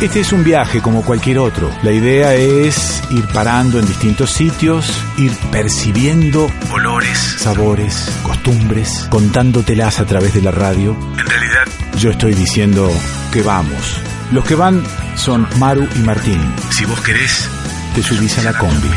Este es un viaje como cualquier otro. La idea es ir parando en distintos sitios, ir percibiendo olores, sabores, costumbres, contándotelas a través de la radio. En realidad, yo estoy diciendo que vamos. Los que van son Maru y Martín. Si vos querés, te subís a la combi.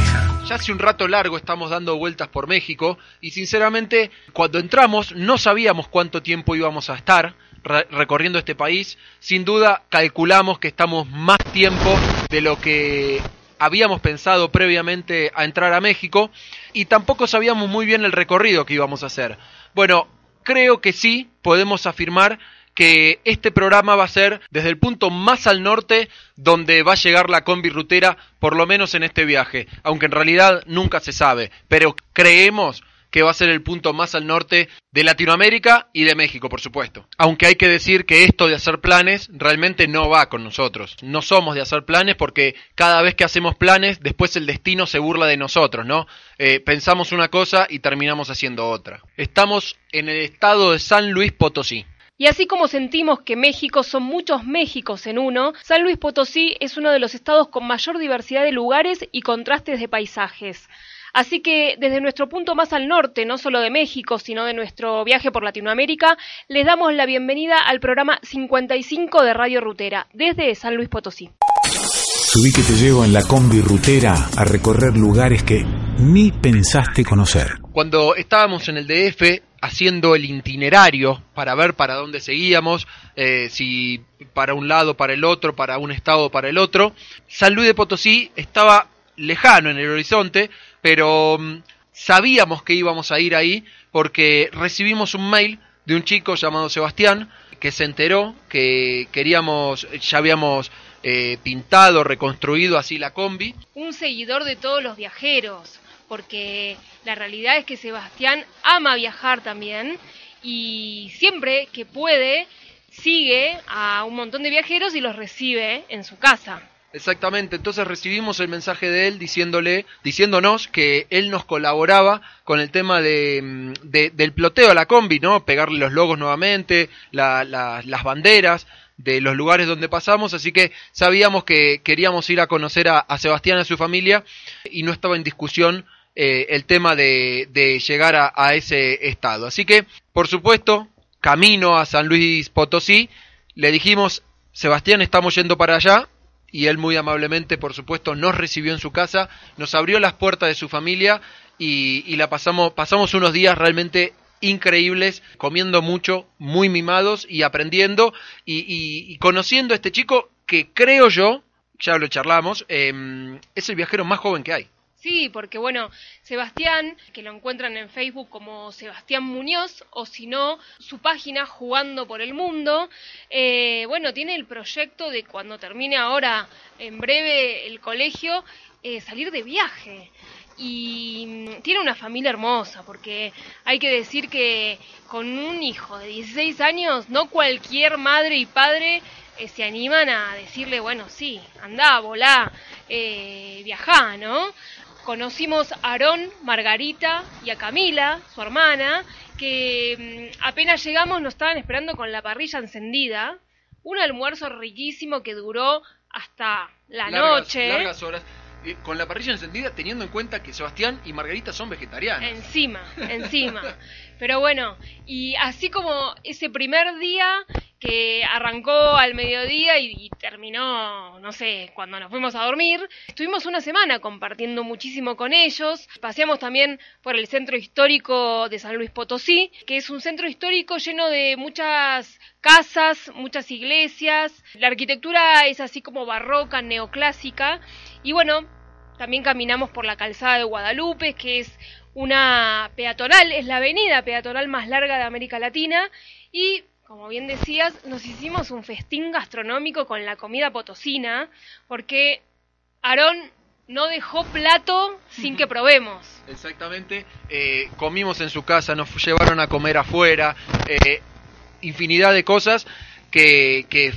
Ya hace un rato largo estamos dando vueltas por México y sinceramente cuando entramos no sabíamos cuánto tiempo íbamos a estar re- recorriendo este país. Sin duda calculamos que estamos más tiempo de lo que habíamos pensado previamente a entrar a México y tampoco sabíamos muy bien el recorrido que íbamos a hacer. Bueno, creo que sí podemos afirmar que este programa va a ser desde el punto más al norte donde va a llegar la combi rutera, por lo menos en este viaje, aunque en realidad nunca se sabe, pero creemos que va a ser el punto más al norte de Latinoamérica y de México, por supuesto. Aunque hay que decir que esto de hacer planes realmente no va con nosotros. No somos de hacer planes porque cada vez que hacemos planes, después el destino se burla de nosotros, ¿no? Eh, pensamos una cosa y terminamos haciendo otra. Estamos en el estado de San Luis Potosí. Y así como sentimos que México son muchos Méxicos en uno, San Luis Potosí es uno de los estados con mayor diversidad de lugares y contrastes de paisajes. Así que desde nuestro punto más al norte, no solo de México, sino de nuestro viaje por Latinoamérica, les damos la bienvenida al programa 55 de Radio Rutera, desde San Luis Potosí. Subí que te llevo en la combi rutera a recorrer lugares que ni pensaste conocer. Cuando estábamos en el DF haciendo el itinerario para ver para dónde seguíamos, eh, si para un lado, para el otro, para un estado, para el otro, San Luis de Potosí estaba lejano en el horizonte, pero mm, sabíamos que íbamos a ir ahí porque recibimos un mail de un chico llamado Sebastián que se enteró que queríamos, ya habíamos eh, pintado, reconstruido así la combi, Un seguidor de todos los viajeros, porque la realidad es que Sebastián ama viajar también y siempre que puede sigue a un montón de viajeros y los recibe en su casa. Exactamente, entonces recibimos el mensaje de él diciéndole, diciéndonos que él nos colaboraba con el tema de, mm, de- del ploteo a la combi, ¿no? Pegarle los logos nuevamente, la- la- las banderas de los lugares donde pasamos, así que sabíamos que queríamos ir a conocer a, Sebastián y a su familia y no estaba en discusión eh, el tema de, de llegar a ese estado. Así que, por supuesto, camino a San Luis Potosí, le dijimos, Sebastián, estamos yendo para allá, y él muy amablemente, por supuesto, nos recibió en su casa, nos abrió las puertas de su familia y, y la pasamos, pasamos unos días realmente increíbles, comiendo mucho, muy mimados y aprendiendo y, y- conociendo a este chico que creo yo, ya lo charlamos, em, es el viajero más joven que hay. Sí, porque bueno, Sebastián, que lo encuentran en Facebook como Sebastián Muñoz, o si no, su página Jugando por el Mundo, eh, bueno, tiene el proyecto de cuando termine ahora, en breve, el colegio, eh, salir de viaje. Y mm, tiene una familia hermosa, porque hay que decir que con un hijo de 16 años, no cualquier madre y padre eh, se animan a decirle, bueno, sí, andá, volá, eh, viajá, ¿no? Conocimos a Aarón, Margarita y a Camila, su hermana, que mm, apenas llegamos nos estaban esperando con la parrilla encendida. Un almuerzo riquísimo que duró hasta la Largas- noche. Largas horas. Con la parrilla encendida, teniendo en cuenta que Sebastián y Margarita son vegetarianos. Encima, encima. Pero bueno, y así como ese primer día que arrancó al mediodía y, y terminó, no sé, cuando nos fuimos a dormir, estuvimos una semana compartiendo muchísimo con ellos. Paseamos también por el centro histórico de San Luis Potosí, que es un centro histórico lleno de muchas casas, muchas iglesias. La arquitectura es así como barroca, neoclásica. Y bueno, también caminamos por la calzada de Guadalupe, que es una peatonal, es la avenida peatonal más larga de América Latina. Y como bien decías, nos hicimos un festín gastronómico con la comida potosina, porque Aarón no dejó plato sin que probemos. Exactamente. Eh, comimos en su casa, nos llevaron a comer afuera, eh, infinidad de cosas que, que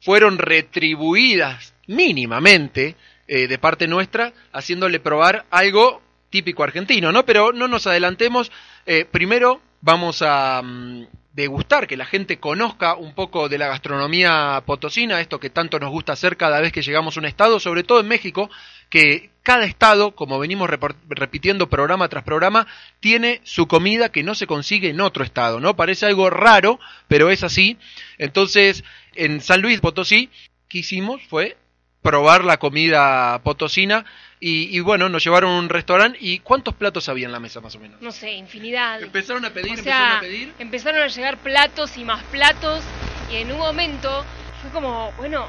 fueron retribuidas mínimamente eh, de parte nuestra, haciéndole probar algo típico argentino, ¿no? Pero no nos adelantemos. Eh, primero vamos a mm, degustar, que la gente conozca un poco de la gastronomía potosina, esto que tanto nos gusta hacer cada vez que llegamos a un estado, sobre todo en México, que cada estado, como venimos repitiendo programa tras programa, tiene su comida que no se consigue en otro estado, ¿no? Parece algo raro, pero es así. Entonces, en San Luis Potosí, ¿qué hicimos? Fue probar la comida potosina y, y, bueno, nos llevaron a un restaurante y ¿cuántos platos había en la mesa más o menos? No sé, infinidad. Empezaron a pedir, O sea, empezaron a pedir. empezaron a llegar platos y más platos y en un momento fue como, bueno,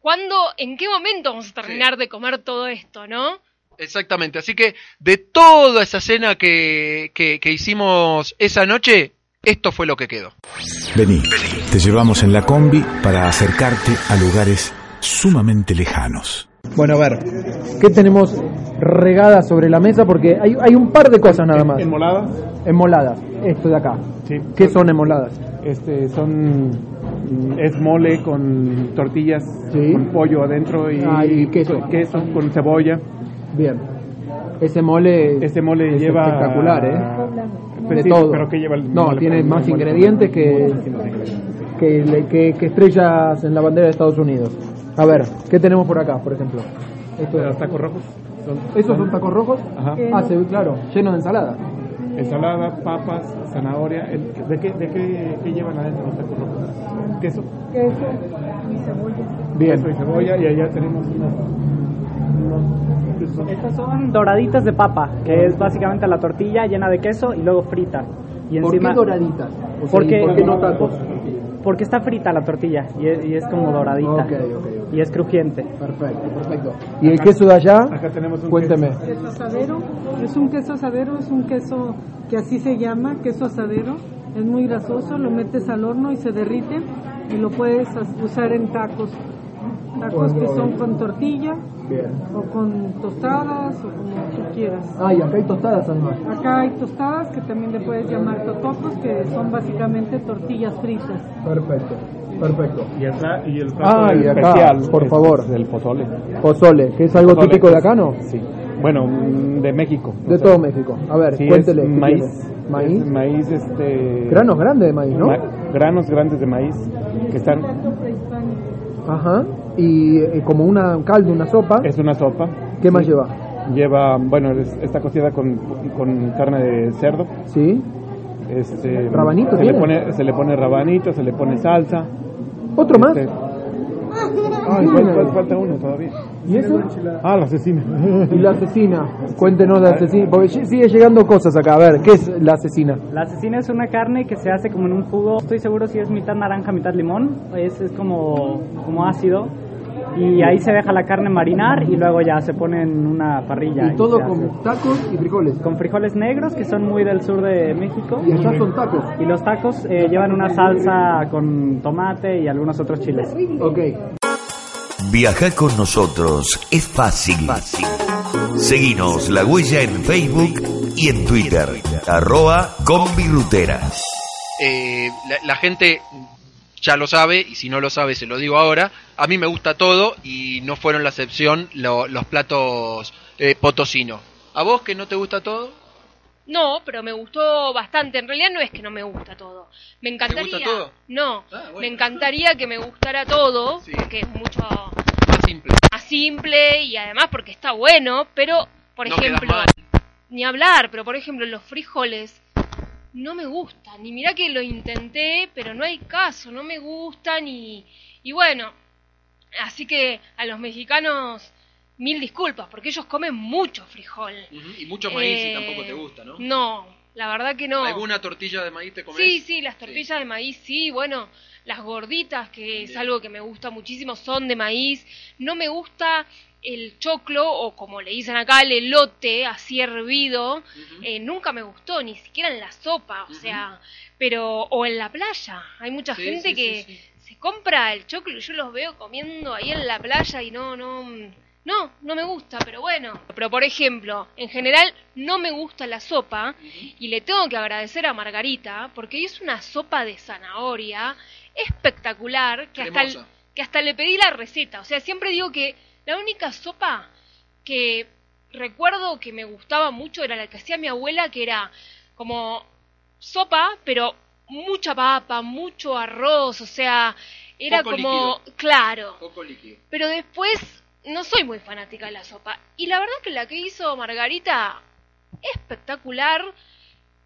¿cuándo, en qué momento vamos a terminar de comer todo esto, no? Exactamente, así que de toda esa cena que, que, que hicimos esa noche, esto fue lo que quedó. Vení, te llevamos en la combi para acercarte a lugares sumamente lejanos. Bueno, a ver, ¿qué tenemos regada sobre la mesa? Porque hay, hay un par de cosas nada más. Enmoladas, Enmoladas, esto de acá. sí. ¿Qué son enmoladas? Este, son mm, es mole con tortillas Sí. con pollo adentro y, Ah, y queso. queso con cebolla. Bien. Ese mole Este mole es lleva espectacular, ¿eh? Pero de sí, todo. Pero que lleva el no, mole? tiene más mole. ingredientes que, que, le- que, que estrellas en la bandera de Estados Unidos. A ver, ¿qué tenemos por acá, por ejemplo? Esto Los tacos rojos son, ¿Esos son tacos rojos? Ajá. Ah, sí, claro, lleno de ensalada. ensalada, papas, zanahoria. El- ¿De qué, de qué, qué llevan adentro los tacos rojos? Queso. Bien. Queso y cebolla y allá tenemos son- Estas son doraditas de papa, que es básicamente la tortilla llena de queso y luego frita. Y ¿Por encima, qué doraditas? O sea, Porque- ¿y ¿Por qué no tacos? Porque está frita la tortilla y es, y es como doradita. Y es crujiente. Perfecto, perfecto. ¿Y el queso de allá? Acá tenemos un Cuénteme. queso asadero. Es un queso asadero, es un queso que así se llama, queso asadero. Es muy grasoso, lo metes al horno y se derrite y lo puedes usar en tacos. Tacos que son con tortilla Bien. o con tostadas o como tú quieras. Ah, y acá hay tostadas además. Acá hay tostadas que también le puedes llamar totopos, que son básicamente tortillas fritas. Perfecto, perfecto. Y, atrás, y el plato Ah, y acá, especial por es favor. el pozole. Pozole, que es algo Pozole, típico de acá, ¿no? Sí. Bueno, mm, de México. De sea, todo México. A ver, Sí, cuéntele. es ¿qué maíz. tiene? Maíz. Es maíz, este. Granos grandes de maíz, ¿no? ma- granos grandes de maíz que están. Ajá. Y eh, como una un caldo, una sopa. Es una sopa. ¿Qué más lleva? Lleva, bueno, es- está cocida con, con carne de cerdo. ¿Sí? Este, ¿Rabanito se le pone Se le pone rabanito, se le pone salsa. ¿Otro más? Este, ay, fal- fal- falta uno todavía. ¿Y eso? Ah, la asesina. Y la asesina. Cuéntenos la asesina. Porque si- sigue llegando cosas acá. A ver, ¿qué es la asesina? La cecina es una carne que se hace como en un jugo, estoy seguro si es mitad naranja, mitad limón, es, es como, como ácido. Y ahí se deja la carne marinar y luego ya se pone en una parrilla. Y todo hace. con tacos y frijoles. con frijoles negros que son muy del sur de México. Y allá son tacos. Y los tacos eh, llevan una salsa con tomate y algunos otros chiles. Ok. Viajar con nosotros es fácil. Seguinos la huella en Facebook y en Twitter. Arroba Conviruteras. Eh, la, la gente ya lo sabe, y si no lo sabe se lo digo ahora, a mí me gusta todo y no fueron la excepción lo- los platos eh, potosinos. ¿A vos que no te gusta todo? No, pero me gustó bastante. En realidad no es que no me gusta todo. Me encantaría. gusta todo? No, Ah, bueno. me encantaría que me gustara todo, Sí. porque es mucho Más simple. más simple y además porque está bueno, pero por No ejemplo, ni hablar, pero por ejemplo los frijoles no me gustan. Y mira que lo intenté, pero no hay caso, no me gustan y y bueno, así que a los mexicanos mil disculpas porque ellos comen mucho frijol. Y mucho maíz y Eh, tampoco te gusta, ¿no? No, la verdad que no. ¿Alguna tortilla de maíz te comes? Sí, sí, las tortillas de maíz, sí, bueno, las gorditas, que es algo que me gusta muchísimo, son de maíz. No me gusta el choclo o como le dicen acá el elote así hervido, eh, nunca me gustó, ni siquiera en la sopa, o sea, pero o en la playa. Hay mucha Sí, gente sí, que sí, se compra el choclo y yo los veo comiendo ahí en la playa y no, no, no, no me gusta, pero bueno. Pero por ejemplo, en general no me gusta la sopa y le tengo que agradecer a Margarita porque hizo una sopa de zanahoria espectacular que hasta, que hasta le pedí la receta. O sea, siempre digo que la única sopa que recuerdo que me gustaba mucho era la que hacía mi abuela, que era como sopa, pero mucha papa, mucho arroz, o sea, era Poco como, líquido. claro. Poco líquido. Pero después no soy muy fanática de la sopa. Y la verdad que la que hizo Margarita, espectacular.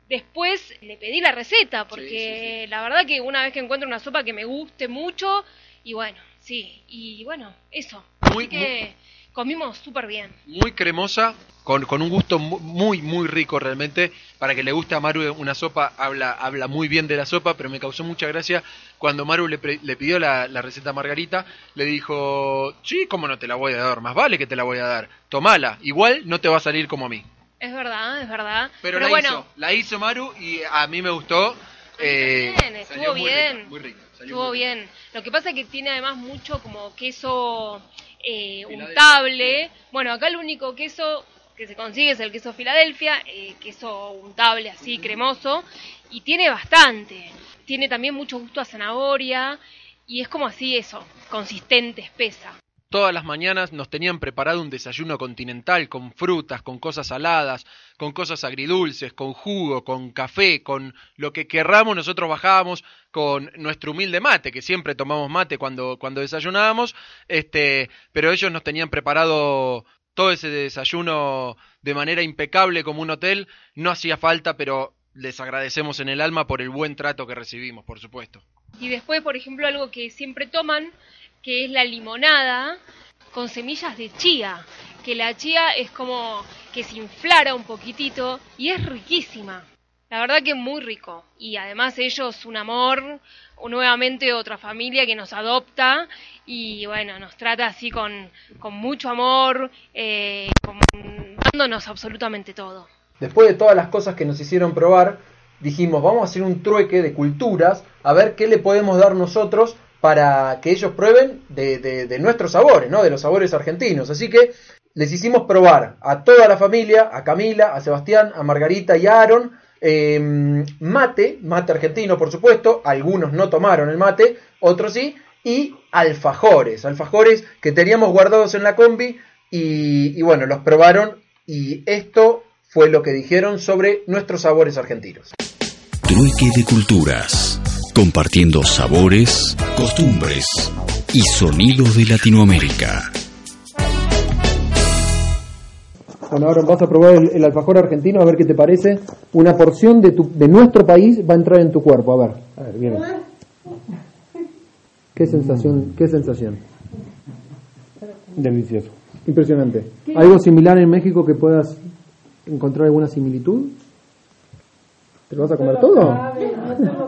Después le pedí la receta, porque la verdad que una vez que encuentro una sopa que me guste mucho, y bueno, sí, y bueno, eso. Muy- Así que comimos súper bien. Muy cremosa, con, con un gusto mu- muy, muy rico realmente. Para que le guste a Maru una sopa, habla, habla muy bien de la sopa, pero me causó mucha gracia cuando Maru le, pre- le pidió la, la receta a Margarita. Le dijo, sí, ¿cómo no te la voy a dar? Más vale que te la voy a dar. Tomala, igual no te va a salir como a mí. Es verdad, es verdad. Pero, la bueno, hizo, la hizo Maru y a mí me gustó. eh, salió estuvo muy bien. rica, muy rica, Estuvo bien. Lo que pasa es que tiene además mucho como queso eh, untable. Bueno, acá el único queso que se consigue es el queso Filadelfia, eh, queso untable así, cremoso, y tiene bastante. Tiene también mucho gusto a zanahoria y es como así eso, consistente, espesa. Todas las mañanas nos tenían preparado un desayuno continental con frutas, con cosas saladas, con cosas agridulces, con jugo, con café, con lo que querramos. Nosotros bajábamos con nuestro humilde mate, que siempre tomamos mate cuando, cuando desayunábamos, este, pero ellos nos tenían preparado todo ese desayuno de manera impecable como un hotel. No hacía falta, pero les agradecemos en el alma por el buen trato que recibimos, por supuesto. Y después, por ejemplo, algo que siempre toman, que es la limonada con semillas de chía, que la chía es como que se inflara un poquitito y es riquísima. La verdad que muy rico. Y además ellos un amor, nuevamente otra familia que nos adopta y bueno, nos trata así con, con mucho amor, eh, dándonos absolutamente todo. Después de todas las cosas que nos hicieron probar, dijimos, vamos a hacer un trueque de culturas, a ver qué le podemos dar nosotros para que ellos prueben de, nuestros sabores, ¿no? De los sabores argentinos. Así que les hicimos probar a toda la familia, a Camila, a Sebastián, a Margarita y a Aaron, eh, mate, mate argentino por supuesto, algunos no tomaron el mate, otros sí, y alfajores, alfajores que teníamos guardados en la combi y, y bueno, los probaron y esto fue lo que dijeron sobre nuestros sabores argentinos. Trueque de culturas, compartiendo sabores, costumbres y sonidos de Latinoamérica. Bueno, ahora vas a probar el, el alfajor argentino, a ver qué te parece. Una porción de, tu, de nuestro país va a entrar en tu cuerpo, a ver. A ver, viene. ¿Qué sensación? ¿Qué sensación? Delicioso. Impresionante. ¿Algo similar en México que puedas encontrar alguna similitud? ¿Te lo vas a comer todo?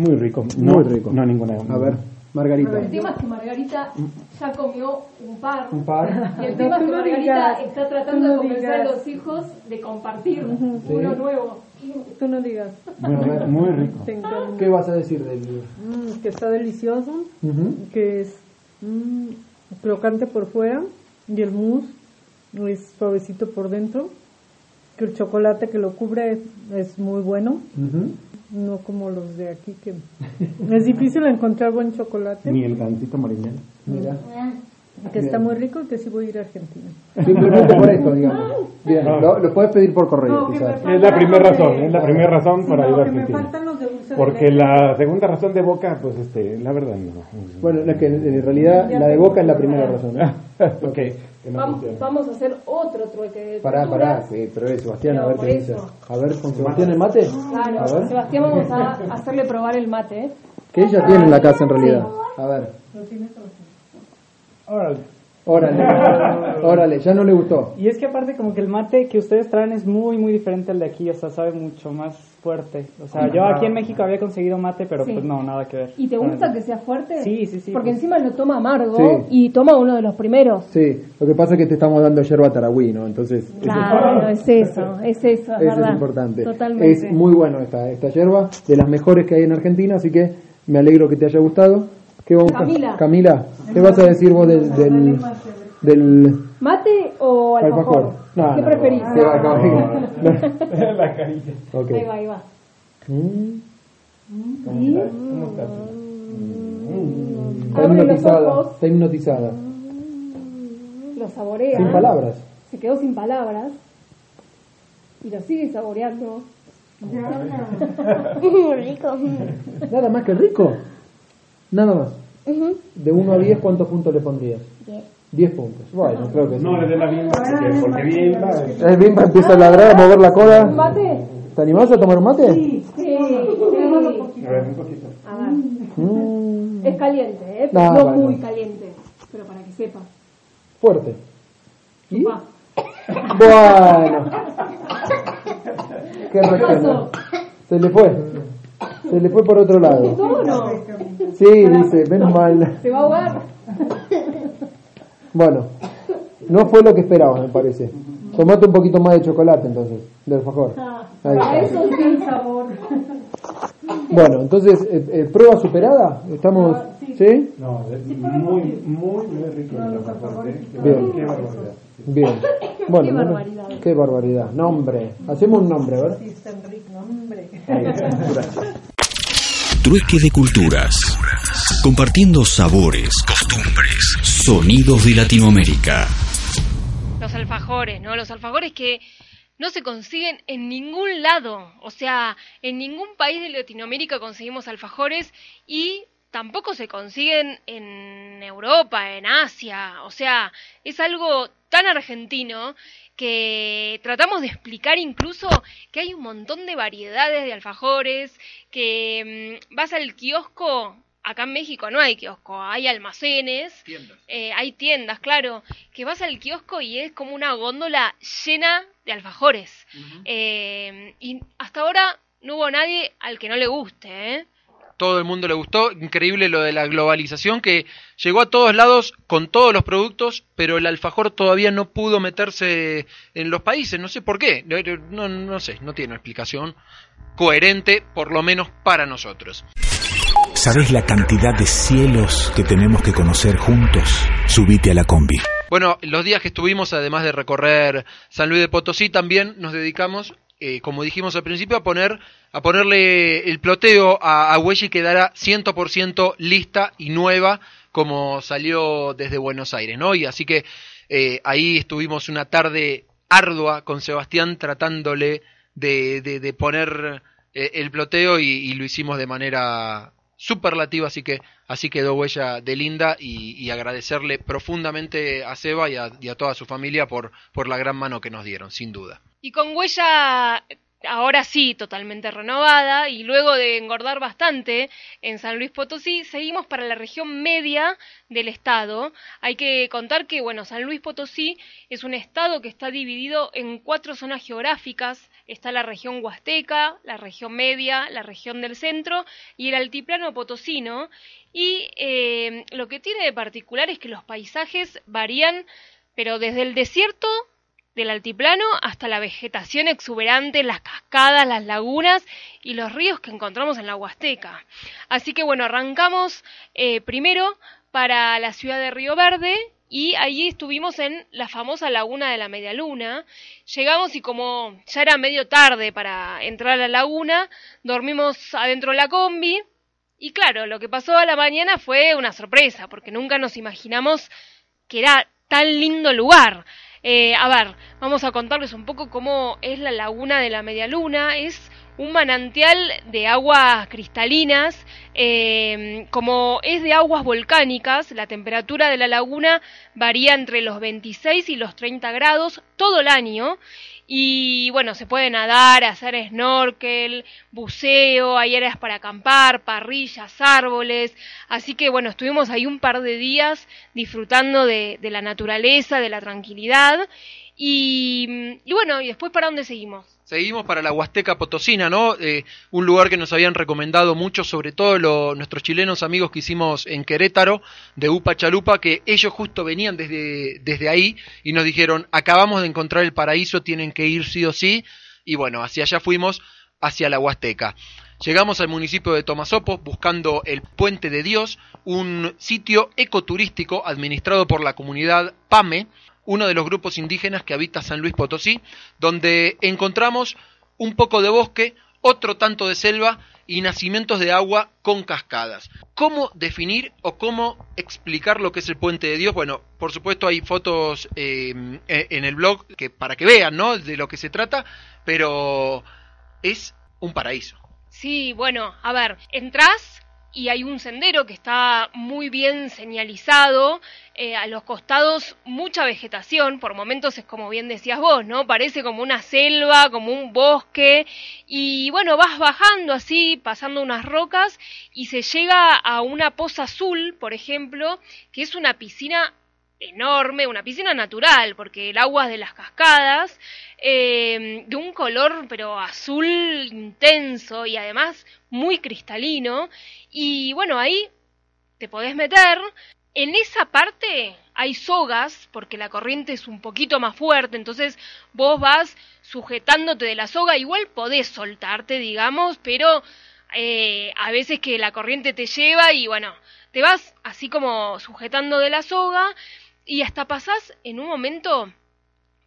Muy rico. No, Muy rico. No, ninguna. A ver, Margarita. El tema es que Margarita ya comió un par. Un par. Y el tema es que Margarita está tratando no de convencer a los hijos de compartir Sí. uno nuevo. Tú no digas. Muy, muy rico. Te encanta. ¿Qué vas a decir del Mm, que está delicioso, Ujú. que es mm, crocante por fuera y el mousse es suavecito por dentro, que el chocolate que lo cubre es, es muy bueno, Ujú. No como los de aquí que es difícil encontrar buen chocolate, Ni el gancito marinero. Mira. que está muy rico y que sí voy a ir a Argentina. Simplemente por esto, digamos. Bien, lo, lo puedes pedir por correo, No, quizás. Es la primera razón, es la primera razón para ir a No, que me Argentina. faltan los de dulce de Porque la segunda razón de boca, pues este, la verdad no. Bueno, es que en realidad la de boca es la primera razón. ok, Vamos, funciona. vamos a hacer otro trueque de Pará, culturas. pará, sí, pero es Sebastián, a ver qué dice. eso. A ver, con Sebastián el mate. Claro, A ver. Sebastián vamos a hacerle probar el mate. ¿eh? Que ella tiene en la casa en realidad. A ver. Ahora, Órale, órale, ya no le gustó. Y es que aparte como que el mate que ustedes traen es muy muy diferente al de aquí, o sea, sabe mucho más fuerte. O sea, yo aquí en México había conseguido mate, pero Sí. pues no, nada que ver. ¿Y te gusta que sea fuerte? Sí, sí, sí. Porque encima lo toma amargo Sí. y toma uno de los primeros. Sí, lo que pasa es que te estamos dando yerba taragüí, ¿no? Entonces, Claro, es eso, es eso, es eso verdad. es importante. Totalmente. Es muy bueno esta, esta yerba, de las mejores que hay en Argentina, así que me alegro que te haya gustado. ¿Qué vamos a- Camila. Camila, ¿qué vas a decir vos del, del, del ¿Mate o alfajor? alfajor? No, ¿Qué no, preferís? no. Camila. La carilla. Ok. Ahí va, ahí va. Mm, ¿Y? Está Abre los hipnotizada, está hipnotizada. Lo saborea. Sin palabras. Se quedó sin palabras. Y lo sigue saboreando. Muy rico. Nada más que rico. Nada más. De 1 a 10, ¿cuántos puntos le pondrías? 10 puntos. Bueno, creo que sí. No le dé la bimba, porque, bimba. El Bimba empieza a ladrar, a mover la cola. ¿Un mate? ¿Te animás a tomar un mate? Sí. sí. A ver, un poquito. A ver. Mm, Es caliente, ¿eh? No, no bueno. muy caliente. Pero para que sepa. fuerte. ¿Y? Va. Bueno. Qué reaccionó. Se le fue. Se le fue por otro lado. Sí, dice, menos mal. ¿Se va a ahogar? Bueno, no fue lo que esperaba, me parece. Tomate un poquito más de chocolate entonces, de alfajor. Está. eso sin sabor. Bueno, entonces, eh, eh, prueba superada. ¿Estamos? ¿Sí? No, es muy, muy, muy rico el alfajor. ¿eh? Bien. Qué barbaridad. Bien. Bueno, Qué barbaridad. qué barbaridad. Nombre. Hacemos un nombre, a ver. Trueque de culturas. Compartiendo sabores, costumbres, sonidos de Latinoamérica. Los alfajores, ¿no? Los alfajores que no se consiguen en ningún lado. O sea, en ningún país de Latinoamérica conseguimos alfajores y tampoco se consiguen en Europa, en Asia. O sea, es algo tan argentino que tratamos de explicar incluso que hay un montón de variedades de alfajores, que mm, vas al kiosco, acá en México no hay kiosco, hay almacenes, eh, hay tiendas, claro, que vas al kiosco y es como una góndola llena de alfajores. Eh, y hasta ahora no hubo nadie al que no le guste, ¿eh? Todo el mundo le gustó. Increíble lo de la globalización que llegó a todos lados con todos los productos, pero el alfajor todavía no pudo meterse en los países. No sé por qué. No, no, sé, no tiene explicación coherente, por lo menos para nosotros. ¿Sabes la cantidad de cielos que tenemos que conocer juntos? Subite a la combi. Bueno, los días que estuvimos, además de recorrer San Luis de Potosí, también nos dedicamos, eh, como dijimos al principio, a poner a ponerle el ploteo a, a Huella y quedará 100% lista y nueva como salió desde Buenos Aires, ¿no? Y así que eh, ahí estuvimos una tarde ardua con Sebastián tratándole de, de- poner eh, el ploteo y, lo hicimos de manera superlativa, así que así quedó huella de linda y, y agradecerle profundamente a Seba y a, y a toda su familia por, por la gran mano que nos dieron, sin duda. Y con huella ahora sí totalmente renovada y luego de engordar bastante en San Luis Potosí, seguimos para la región media del estado. Hay que contar que, bueno, San Luis Potosí es un estado que está dividido en cuatro zonas geográficas. Está la región huasteca, la región media, la región del centro y el altiplano potosino. Y eh, lo que tiene de particular es que los paisajes varían, pero desde el desierto del altiplano hasta la vegetación exuberante, las cascadas, las lagunas y los ríos que encontramos en la Huasteca. Así que bueno, arrancamos eh, primero para la ciudad de Río Verde y allí estuvimos en la famosa laguna de la Media Luna. Llegamos y como ya era medio tarde para entrar a la laguna, dormimos adentro de la combi y claro, lo que pasó a la mañana fue una sorpresa porque nunca nos imaginamos que era tan lindo lugar. Eh, a ver, vamos a contarles un poco cómo es la laguna de la Media Luna. Es un manantial de aguas cristalinas. Eh, como es de aguas volcánicas, la temperatura de la laguna varía entre los 26 y los 30 grados todo el año y bueno, se puede nadar, hacer snorkel, buceo, hay áreas para acampar, parrillas, árboles. Así que bueno, estuvimos ahí un par de días disfrutando de, la naturaleza, de la tranquilidad. Y, y bueno, ¿y después para dónde seguimos? Seguimos para la Huasteca Potosina, ¿no? Eh, un lugar que nos habían recomendado mucho, sobre todo nuestros chilenos amigos que hicimus en Querétaro, de Upa Chalupa, que ellos justo venían desde, desde ahí y nos dijeron, acabamos de encontrar el paraíso, tienen que ir sí o sí. Y bueno, hacia allá fuimos, hacia la Huasteca. Llegamos al municipio de Tomasopo buscando el Puente de Dios, un sitio ecoturístico administrado por la comunidad PAME, uno de los grupos indígenas que habita San Luis Potosí, donde encontramos un poco de bosque, otro tanto de selva y nacimientos de agua con cascadas. ¿Cómo definir o cómo explicar lo que es el puente de Dios? Bueno, por supuesto hay fotos eh, en el blog que, para que vean ¿no? de lo que se trata, pero es un paraíso. Sí, bueno, a ver, entras y hay un sendero que está muy bien señalizado, eh, a los costados mucha vegetación, por momentos es como bien decías vos, ¿no? Parece como una selva, como un bosque, y bueno, vas bajando así, pasando unas rocas, y se llega a una poza azul, por ejemplo, que es una piscina enorme, una piscina natural, porque el agua es de las cascadas, eh, de un color pero azul intenso y además muy cristalino. Y bueno, ahí te podés meter. En esa parte hay sogas, porque la corriente es un poquito más fuerte, entonces vos vas sujetándote de la soga, igual podés soltarte, digamos, pero eh, a veces que la corriente te lleva y bueno, te vas así como sujetando de la soga y hasta pasás en un momento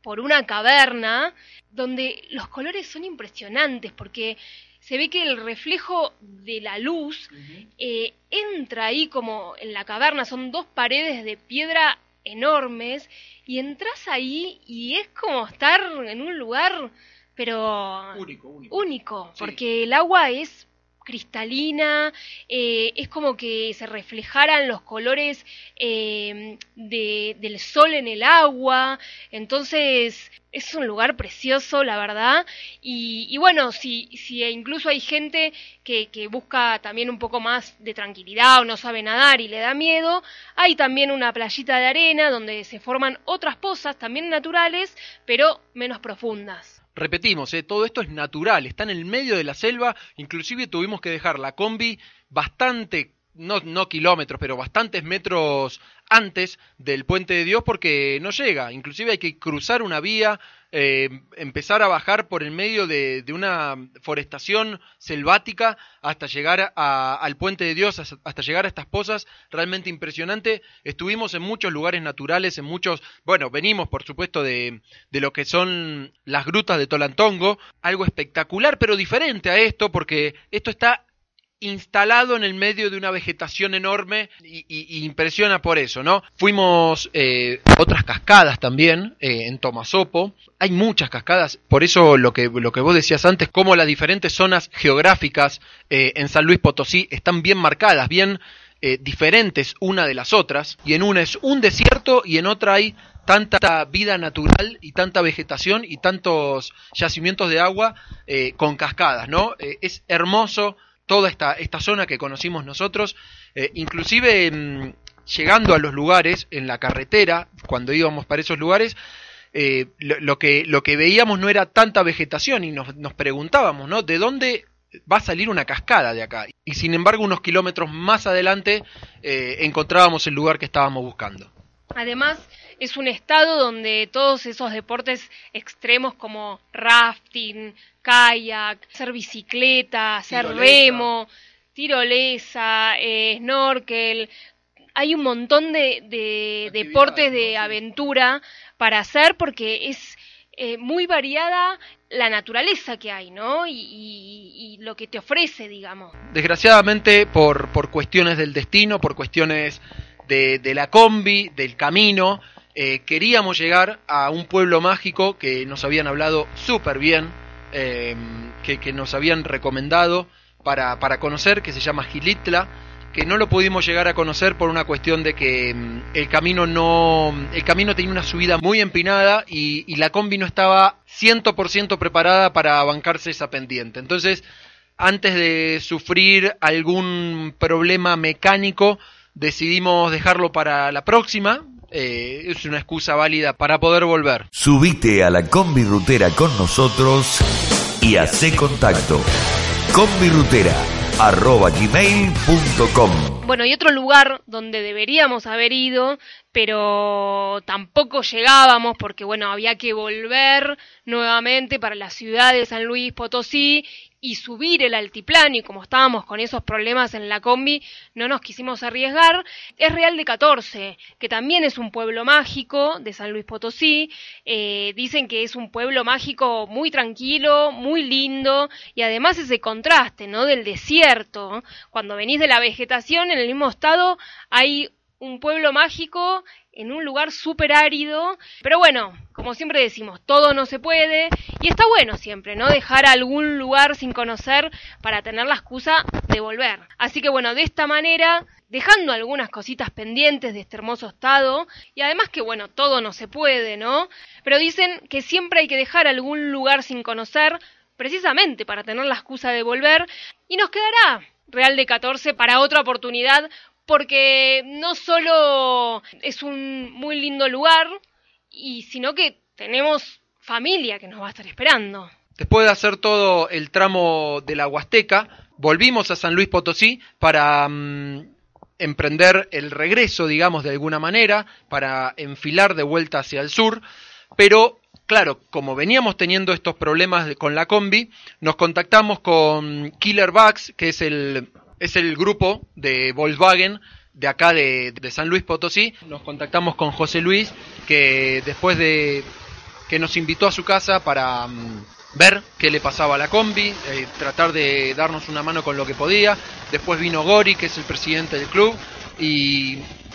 por una caverna donde los colores son impresionantes porque se ve que el reflejo de la luz eh, entra ahí como en la caverna, son dos paredes de piedra enormes y entras ahí y es como estar en un lugar pero único, único. único porque el agua es cristalina, eh, es como que se reflejaran los colores eh, de, del sol en el agua, entonces es un lugar precioso, la verdad, y, bueno, si, si incluso hay gente que, que, busca también un poco más de tranquilidad o no sabe nadar y le da miedo, hay también una playita de arena donde se forman otras pozas, también naturales, pero menos profundas. Repetimos, eh, todo esto es natural, está en el medio de la selva, inclusive tuvimos que dejar la combi bastante, no, no kilómetros, pero bastantes metros antes del puente de Dios porque no llega, inclusive hay que cruzar una vía, eh, empezar a bajar por el medio de, de una forestación selvática hasta llegar a, al puente de Dios, hasta llegar a estas pozas, realmente impresionante. Estuvimos en muchos lugares naturales, en muchos, bueno, venimos por supuesto de, de lo que son las grutas de Tolantongo, algo espectacular, pero diferente a esto, porque esto está instalado en el medio de una vegetación enorme y, impresiona por eso, ¿no? Fuimos eh, otras cascadas también eh, en Tomasopo. Hay muchas cascadas, por eso lo que, lo que vos decías antes, como las diferentes zonas geográficas eh, en San Luis Potosí están bien marcadas, bien eh, diferentes una de las otras, y en una es un desierto y en otra hay tanta vida natural y tanta vegetación y tantos yacimientos de agua eh, con cascadas, ¿no? Eh, es hermoso toda esta, esta zona que conocimos nosotros, eh, inclusive mmm, llegando a los lugares, en la carretera, cuando íbamos para esos lugares, eh, lo, lo, que, lo que veíamos no era tanta vegetación y nos, nos preguntábamos, ¿no? ¿De dónde va a salir una cascada de acá? Y sin embargo, unos kilómetros más adelante eh, encontrábamos el lugar que estábamos buscando. Además, es un estado donde todos esos deportes extremos como rafting, kayak, hacer bicicleta, hacer tirolesa. remo, tirolesa, eh, snorkel, hay un montón de, de deportes de aventura para hacer porque es eh, muy variada la naturaleza que hay, ¿no? Y, y, y, lo que te ofrece, digamos. Desgraciadamente, por, por cuestiones del destino, por cuestiones de, la combi, del camino, eh, queríamos llegar a un pueblo mágico que nos habían hablado súper bien, eh, que, que nos habían recomendado para, para conocer, que se llama Gilitla, que no lo pudimos llegar a conocer por una cuestión de que mm, el camino no el camino tenía una subida muy empinada y, y la combi no estaba 100% preparada para bancarse esa pendiente. Entonces, antes de sufrir algún problema mecánico, decidimos dejarlo para la próxima. Eh, es una excusa válida para poder volver. Subite a la combi rutera con nosotros y hace contacto. Combirutera arroba gmail.com Bueno, y otro lugar donde deberíamos haber ido, pero tampoco llegábamos porque, bueno, había que volver nuevamente para la ciudad de San Luis Potosí y subir el altiplano y como estábamos con esos problemas en la combi, no nos quisimos arriesgar. Es Real de 14, que también es un pueblo mágico de San Luis Potosí. Eh, dicen que es un pueblo mágico muy tranquilo, muy lindo y además ese contraste, ¿no? Del desierto. Cuando venís de la vegetación en el mismo estado hay un pueblo mágico en un lugar súper árido, pero bueno, como siempre decimos, todo no se puede y está bueno siempre, ¿no? Dejar algún lugar sin conocer para tener la excusa de volver. Así que bueno, de esta manera, dejando algunas cositas pendientes de este hermoso estado y además que bueno, todo no se puede, ¿no? Pero dicen que siempre hay que dejar algún lugar sin conocer precisamente para tener la excusa de volver y nos quedará Real de 14 para otra oportunidad porque no solo es un muy lindo lugar, y sino que tenemos familia que nos va a estar esperando. Después de hacer todo el tramo de la Huasteca, volvimos a San Luis Potosí para mm, emprender el regreso, digamos, de alguna manera, para enfilar de vuelta hacia el sur, pero claro, como veníamos teniendo estos problemas con la combi, nos contactamos con Killer Bugs, que es el, es el grupo de Volkswagen de acá de, San Luis Potosí. Nos contactamos con José Luis, que después de que nos invitó a su casa para mm, ver qué le pasaba a la combi, eh, tratar de darnos una mano con lo que podía. Después vino Gori, que es el presidente del club, y,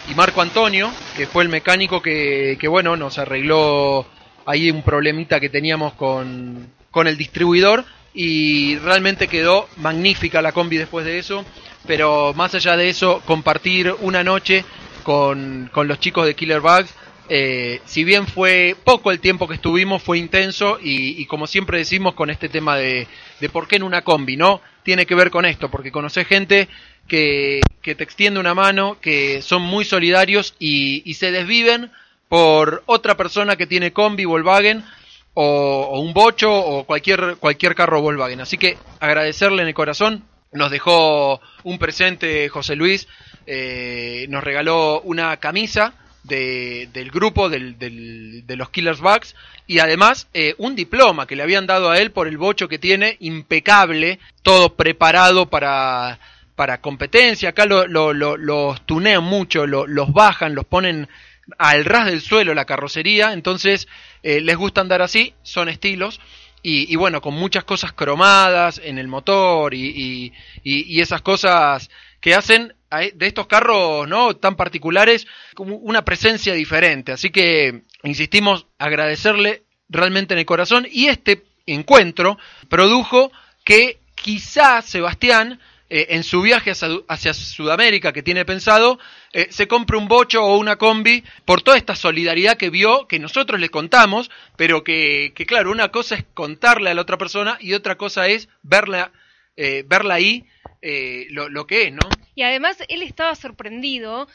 y Marco Antonio, que fue el mecánico que, que, bueno, nos arregló ahí un problemita que teníamos con, con el distribuidor y realmente quedó magnífica la combi después de eso, pero más allá de eso, compartir una noche con, con los chicos de Killer Bugs, eh, si bien fue poco el tiempo que estuvimos, fue intenso y, como siempre decimos con este tema de, de por qué en una combi, ¿no? Tiene que ver con esto, porque conoces gente que, que te extiende una mano, que son muy solidarios y, y se desviven por otra persona que tiene combi, Volkswagen, o, un bocho, o cualquier, cualquier carro Volkswagen. Así que agradecerle en el corazón. Nos dejó un presente José Luis, eh, nos regaló una camisa de, del grupo del, del- de los Killers Bugs y además eh, un diploma que le habían dado a él por el bocho que tiene, impecable, todo preparado para, para competencia. Acá lo- lo- lo- los tunean mucho, lo- los bajan, los ponen al ras del suelo la carrocería, entonces eh, les gusta andar así, son estilos. Y, bueno, con muchas cosas cromadas en el motor y, y- esas cosas que hacen a e- de estos carros no tan particulares una presencia diferente. Así que insistimos agradecerle realmente en el corazón y este encuentro produjo que quizás Sebastián eh, en su viaje hacia, hacia Sudamérica que tiene pensado eh, se compre un bocho o una combi por toda esta solidaridad que vio que nosotros le contamos pero que, que claro una cosa es contarle a la otra persona y otra cosa es verla eh, verla ahí eh, lo, lo que es no Y además él estaba sorprendido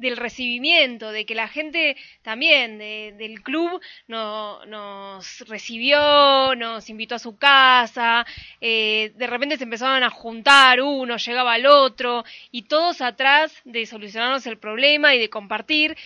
del recibimiento, de que la gente también de- del club no- nos recibió, nos invitó a su casa, eh, de repente se empezaban a juntar, uno llegaba al otro, y todos atrás de solucionarnos el problema y de compartir,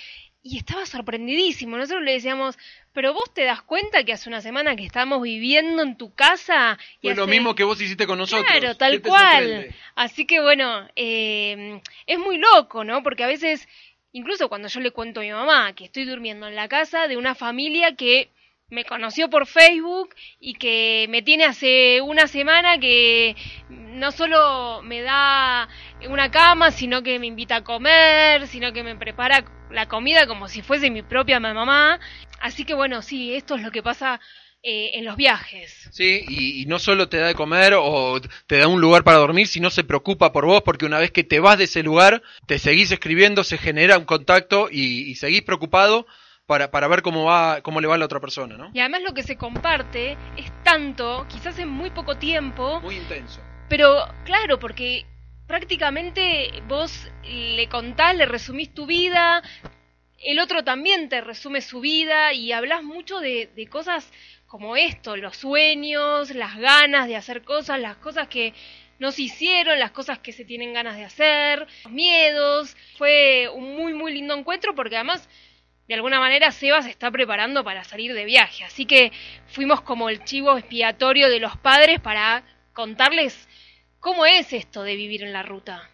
y estaba sorprendidísimo. Nosotros le decíamos, pero vos te das cuenta que hace una semana que estamos viviendo en tu casa. y fue lo mismo que vos hiciste con nosotros Claro, ¿Qué tal cual. sorprende? Así que bueno, eh, es muy loco, ¿no? Porque a veces, incluso cuando yo le cuento a mi mamá que estoy durmiendo en la casa de una familia que me conoció por Facebook y que me tiene hace una semana que no solo me da una cama, sino que me invita a comer, sino que me prepara la comida como si fuese mi propia mamá. Así que bueno, sí, esto es lo que pasa eh, en los viajes. Sí, y, y no solo te da de comer o te da un lugar para dormir, sino se preocupa por vos, porque una vez que te vas de ese lugar, te seguís escribiendo, se genera un contacto y, y seguís preocupado para, para ver cómo va, cómo le va a la otra persona, ¿no? Y además lo que se comparte es tanto, quizás en muy poco tiempo, Muy intenso. pero claro, porque prácticamente vos le contás, le resumís tu vida, el otro también te resume su vida y hablas mucho de, de cosas como esto, los sueños, las ganas de hacer cosas, las cosas que no se hicieron, las cosas que se tienen ganas de hacer, los miedos. Fue un muy, muy lindo encuentro porque además, de alguna manera, Seba se está preparando para salir de viaje. Así que fuimos como el chivo expiatorio de los padres para contarles cómo es esto de vivir en la ruta.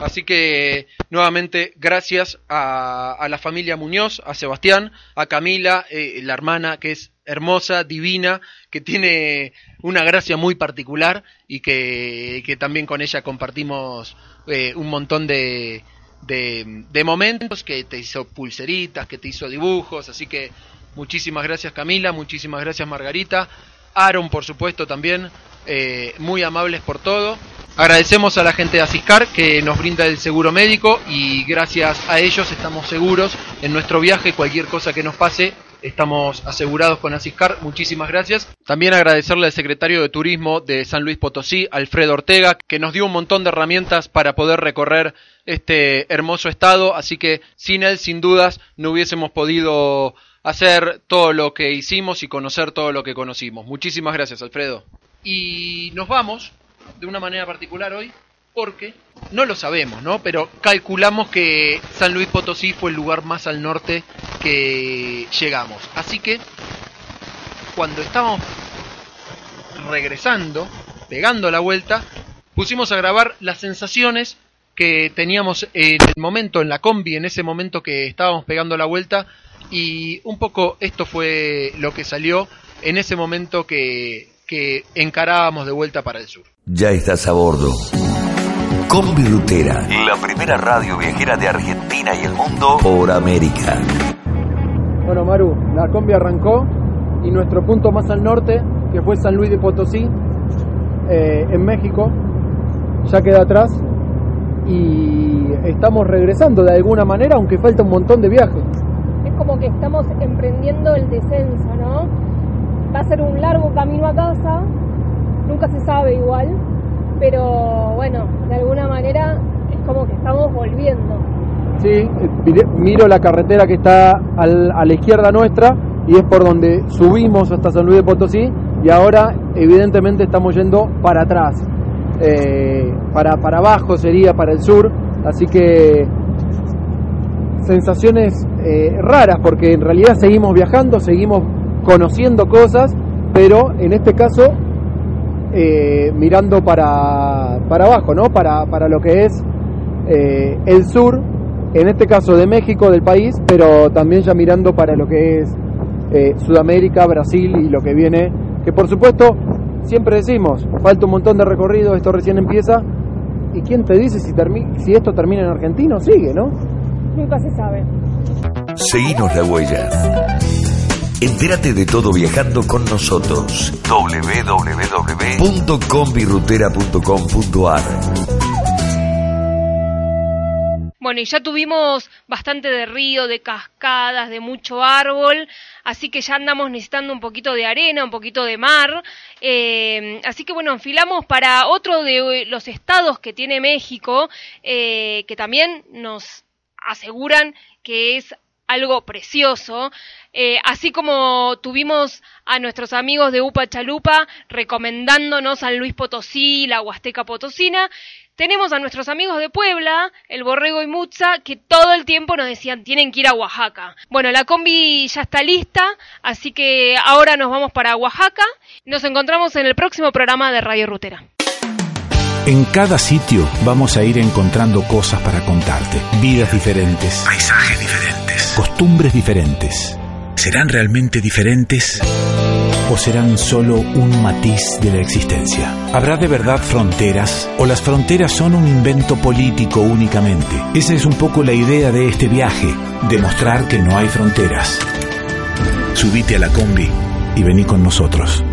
Así que nuevamente gracias a, la familia Muñoz, a Sebastián, a Camila, eh, la hermana que es hermosa, divina, que tiene una gracia muy particular y que, que también con ella compartimos eh, un montón de, de, de momentos, que te hizo pulseritas, que te hizo dibujos, así que muchísimas gracias Camila, muchísimas gracias Margarita, Aaron por supuesto también, eh, muy amables por todo. Agradecemos a la gente de Asiscar que nos brinda el seguro médico y gracias a ellos estamos seguros en nuestro viaje, cualquier cosa que nos pase, estamos asegurados con Asiscar, muchísimas gracias. También agradecerle al secretario de Turismo de San Luis Potosí, Alfredo Ortega, que nos dio un montón de herramientas para poder recorrer este hermoso estado, así que sin él, sin dudas, no hubiésemos podido hacer todo lo que hicimos y conocer todo lo que conocimos. Muchísimas gracias, Alfredo. Y nos vamos de una manera particular hoy porque no lo sabemos, ¿no? Pero calculamos que San Luis Potosí fue el lugar más al norte que llegamos. Así que cuando estábamos regresando, pegando la vuelta, pusimos a grabar las sensaciones que teníamos en el momento, en la combi, en ese momento que estábamos pegando la vuelta. Y un poco esto fue lo que salió en ese momento que, que encarábamos de vuelta para el sur. Ya estás a bordo. Combi Rutera, la primera radio viajera de Argentina y el mundo por América. Bueno, Maru, la combi arrancó y nuestro punto más al norte, que fue San Luis de Potosí, eh, en México, ya queda atrás y estamos regresando de alguna manera, aunque falta un montón de viaje. Es como que estamos emprendiendo el descenso, ¿no? Va a ser un largo camino a casa, nunca se sabe igual, pero bueno, de alguna manera es como que estamos volviendo. Sí, miro la carretera que está al- a la izquierda nuestra y es por donde subimos hasta San Luis de Potosí y ahora evidentemente estamos yendo para atrás, Eh, para, para abajo sería para el sur, así que sensaciones eh, raras porque en realidad seguimos viajando, seguimos conociendo cosas, pero en este caso eh, mirando para, para abajo, ¿no? Para, para lo que es el sur, en este caso de México, del país, pero también ya mirando para lo que es eh, Sudamérica, Brasil y lo que viene, que por supuesto siempre decimos, falta un montón de recorrido, esto recién empieza, y quién te dice si, termi- si esto termina en Argentina o sigue, ¿no? Nunca se sabe. Seguinos la huella. Entérate de todo viajando con nosotros. www.combirutera.com.ar Bueno, y ya tuvimos bastante de río, de cascadas, de mucho árbol, así que ya andamos necesitando un poquito de arena, un poquito de mar. eh, así que bueno, enfilamos para otro de los estados que tiene México, eh, que también nos aseguran que es algo precioso. Eh, así como tuvimos a nuestros amigos de Upa Chalupa recomendándonos San Luis Potosí, la Huasteca Potosina, tenemos a nuestros amigos de Puebla, el Borrego y Mutza, que todo el tiempo nos decían tienen que ir a Oaxaca. Bueno, la combi ya está lista, así que ahora nos vamos para Oaxaca. Nos encontramos en el próximo programa de Radio Rutera. En cada sitio vamos a ir encontrando cosas para contarte. Vidas diferentes. Paisajes diferentes. Costumbres diferentes. ¿Serán realmente diferentes? ¿O serán solo un matiz de la existencia? ¿Habrá de verdad fronteras? ¿O las fronteras son un invento político únicamente? Esa es un poco la idea de este viaje, demostrar que no hay fronteras. Subite a la combi y vení con nosotros.